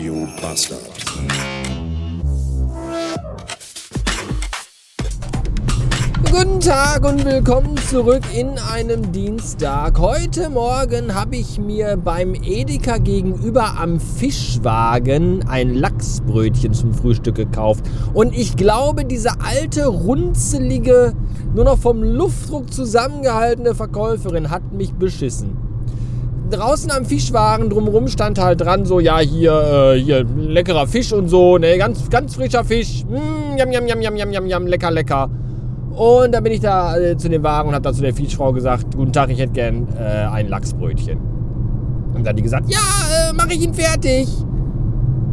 Radio Bastard. Guten Tag und willkommen zurück in einem Dienstag. Heute Morgen habe ich mir beim Edeka gegenüber am Fischwagen ein Lachsbrötchen zum Frühstück gekauft. Und ich glaube, diese alte, runzelige, nur noch vom Luftdruck zusammengehaltene Verkäuferin hat mich beschissen. Draußen am Fischwagen drumherum stand halt dran so, ja, hier, äh, hier, leckerer Fisch und so, ne, ganz, ganz frischer Fisch. Mm, jam, jam, jam, jam, jam, jam, jam, lecker, lecker. Und dann bin ich da äh, zu dem Wagen und habe da zu der Fischfrau gesagt, guten Tag, ich hätte gern äh, ein Lachsbrötchen. Und dann hat die gesagt, ja, äh, mache ich ihn fertig.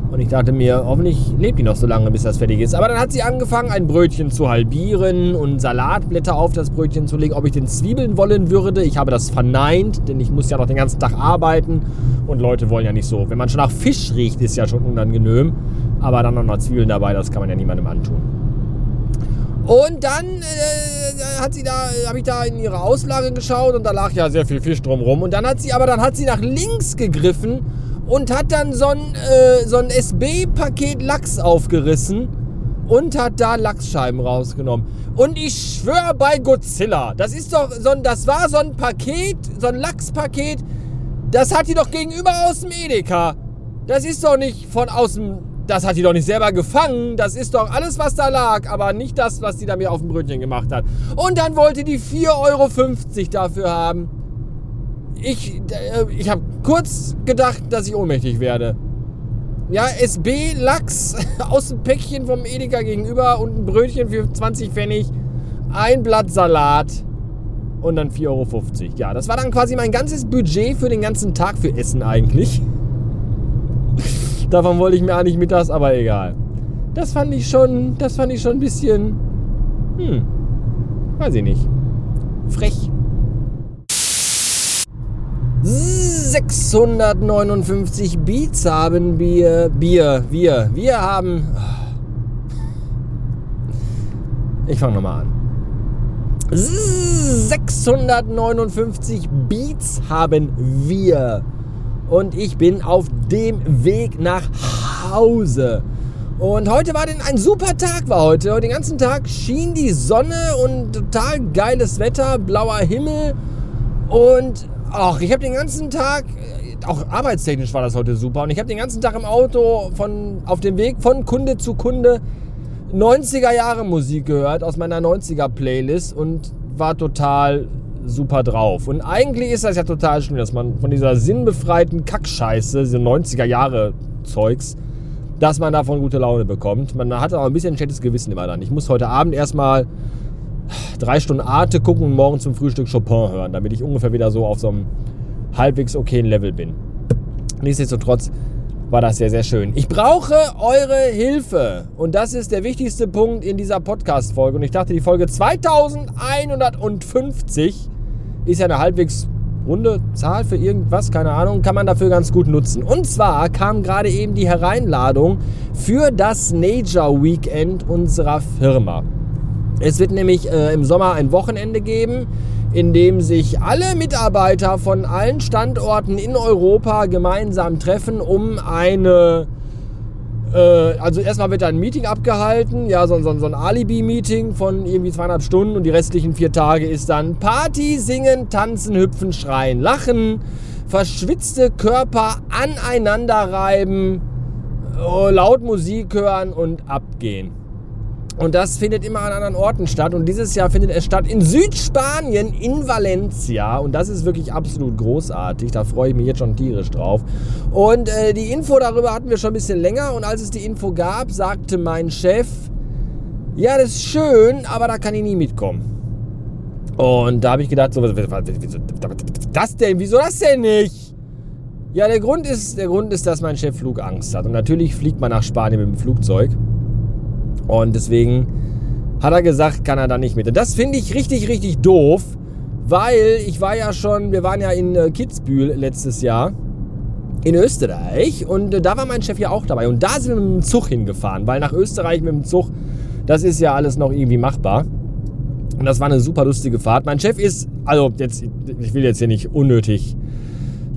Und ich dachte mir, hoffentlich lebt die noch so lange, bis das fertig ist. Aber dann hat sie angefangen, ein Brötchen zu halbieren und Salatblätter auf das Brötchen zu legen, ob ich den Zwiebeln wollen würde. Ich habe das verneint, denn ich muss ja noch den ganzen Tag arbeiten. Und Leute wollen ja nicht so. Wenn man schon nach Fisch riecht, ist ja schon unangenehm. Aber dann noch nach Zwiebeln dabei, das kann man ja niemandem antun. Und dann äh, hat sie da, habe ich da in ihre Auslage geschaut und da lag ja sehr viel Fisch drumrum. Und dann hat sie, aber dann hat sie nach links gegriffen und hat dann so ein, äh, so ein SB-Paket Lachs aufgerissen und hat da Lachsscheiben rausgenommen. Und ich schwöre bei Godzilla, das ist doch so ein, das war so ein Paket, so ein Lachspaket, das hat die doch gegenüber aus dem Edeka. Das ist doch nicht von außen das hat die doch nicht selber gefangen. Das ist doch alles, was da lag, aber nicht das, was die da mir auf dem Brötchen gemacht hat. Und dann wollte die 4,50 Euro dafür haben. Ich, äh, ich habe kurz gedacht, dass ich ohnmächtig werde. Ja, SB Lachs aus dem Päckchen vom Edeka gegenüber und ein Brötchen für 20 Pfennig, ein Blatt Salat und dann 4,50 Euro. Ja, das war dann quasi mein ganzes Budget für den ganzen Tag für Essen eigentlich. Davon wollte ich mir eigentlich mittags, aber egal. Das fand ich schon, das fand ich schon ein bisschen, hm, weiß ich nicht, frech. 659 Beats haben wir, Bier, wir, wir haben. Ich fange nochmal an. 659 Beats haben wir und ich bin auf dem Weg nach Hause. Und heute war denn ein super Tag war heute. Den ganzen Tag schien die Sonne und total geiles Wetter, blauer Himmel und ach, ich habe den ganzen Tag auch arbeitstechnisch war das heute super und ich habe den ganzen Tag im Auto von auf dem Weg von Kunde zu Kunde 90er Jahre Musik gehört aus meiner 90er Playlist und war total super drauf. Und eigentlich ist das ja total schön, dass man von dieser sinnbefreiten Kackscheiße, diese 90er Jahre Zeugs, dass man davon gute Laune bekommt. Man hat aber ein bisschen ein schlechtes Gewissen immer dann. Ich muss heute Abend erstmal drei Stunden Arte gucken und morgen zum Frühstück Chopin hören, damit ich ungefähr wieder so auf so einem halbwegs okayen Level bin. Nichtsdestotrotz war das sehr, sehr schön. Ich brauche eure Hilfe. Und das ist der wichtigste Punkt in dieser Podcast-Folge. Und ich dachte, die Folge 2150 ist ja eine halbwegs runde Zahl für irgendwas, keine Ahnung, kann man dafür ganz gut nutzen. Und zwar kam gerade eben die Hereinladung für das Nature Weekend unserer Firma. Es wird nämlich äh, im Sommer ein Wochenende geben, in dem sich alle Mitarbeiter von allen Standorten in Europa gemeinsam treffen, um eine äh, also erstmal wird da ein Meeting abgehalten, ja, so, so, so ein Alibi-Meeting von irgendwie zweieinhalb Stunden und die restlichen vier Tage ist dann Party, Singen, Tanzen, Hüpfen, Schreien, Lachen, verschwitzte Körper aneinander reiben, äh, laut Musik hören und abgehen. Und das findet immer an anderen Orten statt. Und dieses Jahr findet es statt in Südspanien, in Valencia. Und das ist wirklich absolut großartig. Da freue ich mich jetzt schon tierisch drauf. Und äh, die Info darüber hatten wir schon ein bisschen länger. Und als es die Info gab, sagte mein Chef, ja, das ist schön, aber da kann ich nie mitkommen. Und da habe ich gedacht, so, wieso das denn? Wieso das denn nicht? Ja, der Grund ist, der Grund ist, dass mein Chef Flugangst hat. Und natürlich fliegt man nach Spanien mit dem Flugzeug. Und deswegen hat er gesagt, kann er da nicht mit. Und das finde ich richtig, richtig doof, weil ich war ja schon, wir waren ja in äh, Kitzbühel letztes Jahr in Österreich und äh, da war mein Chef ja auch dabei. Und da sind wir mit dem Zug hingefahren, weil nach Österreich mit dem Zug, das ist ja alles noch irgendwie machbar. Und das war eine super lustige Fahrt. Mein Chef ist, also jetzt, ich will jetzt hier nicht unnötig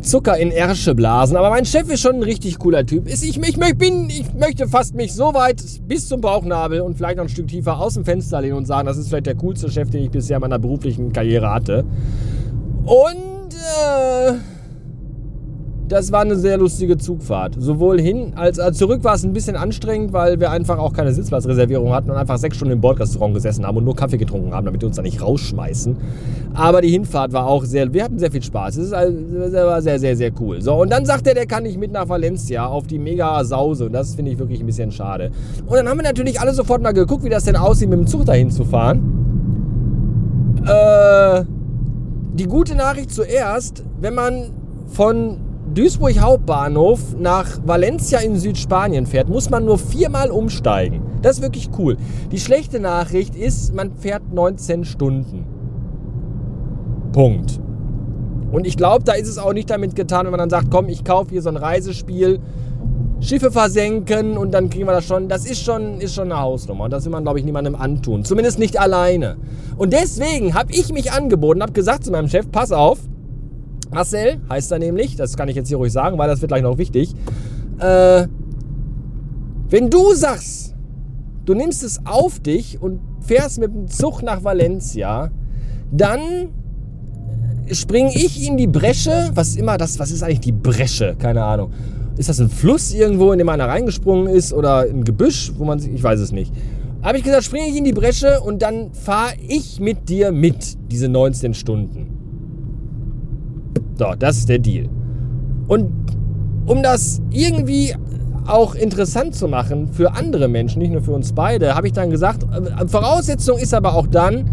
Zucker in Ärsche blasen. Aber mein Chef ist schon ein richtig cooler Typ. Ich, ich, ich, bin, ich möchte fast mich so weit bis zum Bauchnabel und vielleicht noch ein Stück tiefer aus dem Fenster lehnen und sagen, das ist vielleicht der coolste Chef, den ich bisher in meiner beruflichen Karriere hatte. Und äh, das war eine sehr lustige Zugfahrt. Sowohl hin als, als zurück war es ein bisschen anstrengend, weil wir einfach auch keine Sitzplatzreservierung hatten und einfach sechs Stunden im Bordrestaurant gesessen haben und nur Kaffee getrunken haben, damit wir uns da nicht rausschmeißen. Aber die Hinfahrt war auch sehr, wir hatten sehr viel Spaß. Es war sehr, sehr, sehr cool. So, und dann sagt er, der kann nicht mit nach Valencia auf die mega Sause. Und das finde ich wirklich ein bisschen schade. Und dann haben wir natürlich alle sofort mal geguckt, wie das denn aussieht, mit dem Zug dahin zu fahren. Äh, die gute Nachricht zuerst, wenn man von Duisburg Hauptbahnhof nach Valencia in Südspanien fährt, muss man nur viermal umsteigen. Das ist wirklich cool. Die schlechte Nachricht ist, man fährt 19 Stunden. Punkt. Und ich glaube, da ist es auch nicht damit getan, wenn man dann sagt, komm, ich kaufe hier so ein Reisespiel, Schiffe versenken und dann kriegen wir das schon. Das ist schon, ist schon eine Hausnummer. Und das will man, glaube ich, niemandem antun. Zumindest nicht alleine. Und deswegen habe ich mich angeboten, habe gesagt zu meinem Chef, pass auf, Marcel heißt er nämlich, das kann ich jetzt hier ruhig sagen, weil das wird gleich noch wichtig. Äh, wenn du sagst, du nimmst es auf dich und fährst mit dem Zug nach Valencia, dann springe ich in die Bresche. Was immer das? Was ist eigentlich die Bresche? Keine Ahnung. Ist das ein Fluss irgendwo, in dem einer reingesprungen ist oder ein Gebüsch, wo man sich, ich weiß es nicht. Habe ich gesagt, springe ich in die Bresche und dann fahre ich mit dir mit, diese 19 Stunden. So, das ist der Deal. Und um das irgendwie auch interessant zu machen für andere Menschen, nicht nur für uns beide, habe ich dann gesagt, äh, Voraussetzung ist aber auch dann,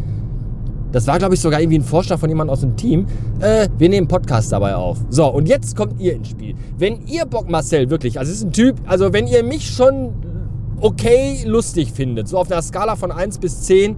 das war glaube ich sogar irgendwie ein Vorschlag von jemandem aus dem Team, äh, wir nehmen Podcast dabei auf. So, und jetzt kommt ihr ins Spiel. Wenn ihr Bock, Marcel, wirklich, also ist ein Typ, also wenn ihr mich schon okay lustig findet, so auf einer Skala von 1 bis 10,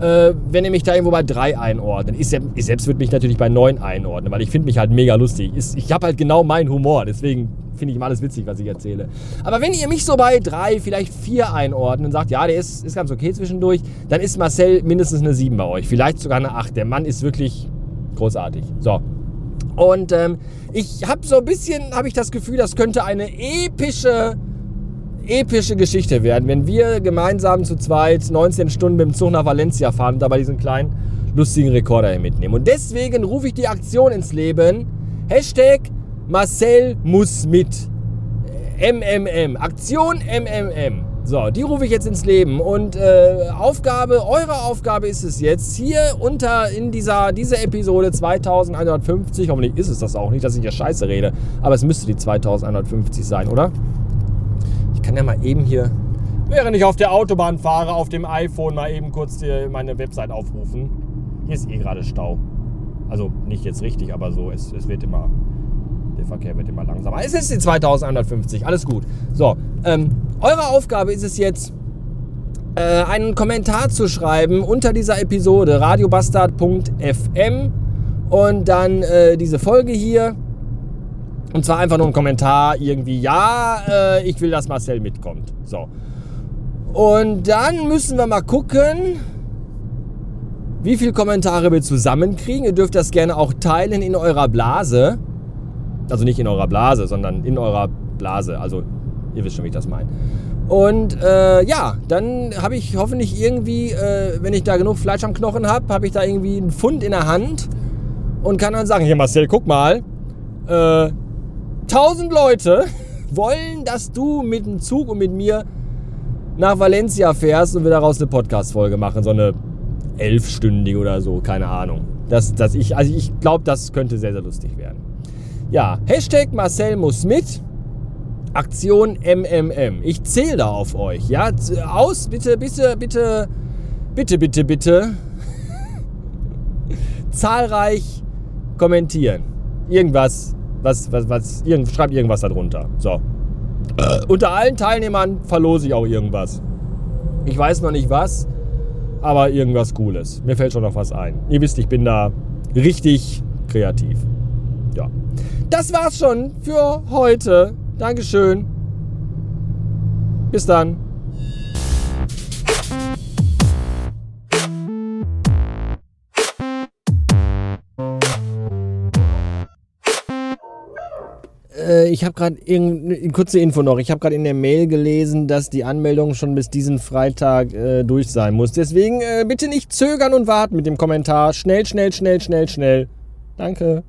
äh, wenn ihr mich da irgendwo bei 3 einordnet. Ich, ich selbst würde mich natürlich bei 9 einordnen, weil ich finde mich halt mega lustig. Ich, ich habe halt genau meinen Humor, deswegen finde ich immer alles witzig, was ich erzähle. Aber wenn ihr mich so bei 3, vielleicht 4 einordnet und sagt, ja, der ist, ist ganz okay zwischendurch, dann ist Marcel mindestens eine 7 bei euch. Vielleicht sogar eine 8. Der Mann ist wirklich großartig. So. Und ähm, ich habe so ein bisschen, habe ich das Gefühl, das könnte eine epische epische Geschichte werden, wenn wir gemeinsam zu zweit 19 Stunden mit dem Zug nach Valencia fahren und dabei diesen kleinen lustigen Rekorder hier mitnehmen. Und deswegen rufe ich die Aktion ins Leben. Hashtag Marcel muss mit. MMM. Aktion MMM. So, die rufe ich jetzt ins Leben. Und äh, Aufgabe, eure Aufgabe ist es jetzt, hier unter in dieser, dieser Episode 2150, hoffentlich ist es das auch nicht, dass ich ja scheiße rede, aber es müsste die 2150 sein, oder? Kann ja mal eben hier, während ich auf der Autobahn fahre, auf dem iPhone mal eben kurz meine Website aufrufen. Hier ist eh gerade Stau. Also nicht jetzt richtig, aber so, es, es wird immer, der Verkehr wird immer langsamer. Es ist die 2150, alles gut. So, ähm, eure Aufgabe ist es jetzt, äh, einen Kommentar zu schreiben unter dieser Episode radiobastard.fm und dann äh, diese Folge hier und zwar einfach nur ein Kommentar irgendwie, ja, äh, ich will, dass Marcel mitkommt. So. Und dann müssen wir mal gucken, wie viele Kommentare wir zusammenkriegen. Ihr dürft das gerne auch teilen in eurer Blase. Also nicht in eurer Blase, sondern in eurer Blase. Also ihr wisst schon, wie ich das meine. Und äh, ja, dann habe ich hoffentlich irgendwie, äh, wenn ich da genug Fleisch am Knochen habe, habe ich da irgendwie einen Fund in der Hand und kann dann sagen, hier Marcel, guck mal, äh, 1000 Leute wollen, dass du mit dem Zug und mit mir nach Valencia fährst und wir daraus eine Podcast-Folge machen. So eine elfstündige oder so, keine Ahnung. Das, das ich, also ich glaube, das könnte sehr, sehr lustig werden. Ja, Hashtag Marcel muss mit. Aktion MMM. Ich zähle da auf euch. Ja, aus, bitte, bitte, bitte, bitte, bitte, bitte. Zahlreich kommentieren. Irgendwas was, was, was, irgend, schreibt irgendwas darunter. So. Äh, unter allen Teilnehmern verlose ich auch irgendwas. Ich weiß noch nicht was, aber irgendwas Cooles. Mir fällt schon noch was ein. Ihr wisst, ich bin da richtig kreativ. Ja. Das war's schon für heute. Dankeschön. Bis dann. Äh, ich habe gerade eine kurze Info noch. Ich habe gerade in der Mail gelesen, dass die Anmeldung schon bis diesen Freitag äh, durch sein muss. Deswegen äh, bitte nicht zögern und warten mit dem Kommentar. Schnell, schnell, schnell, schnell, schnell. Danke.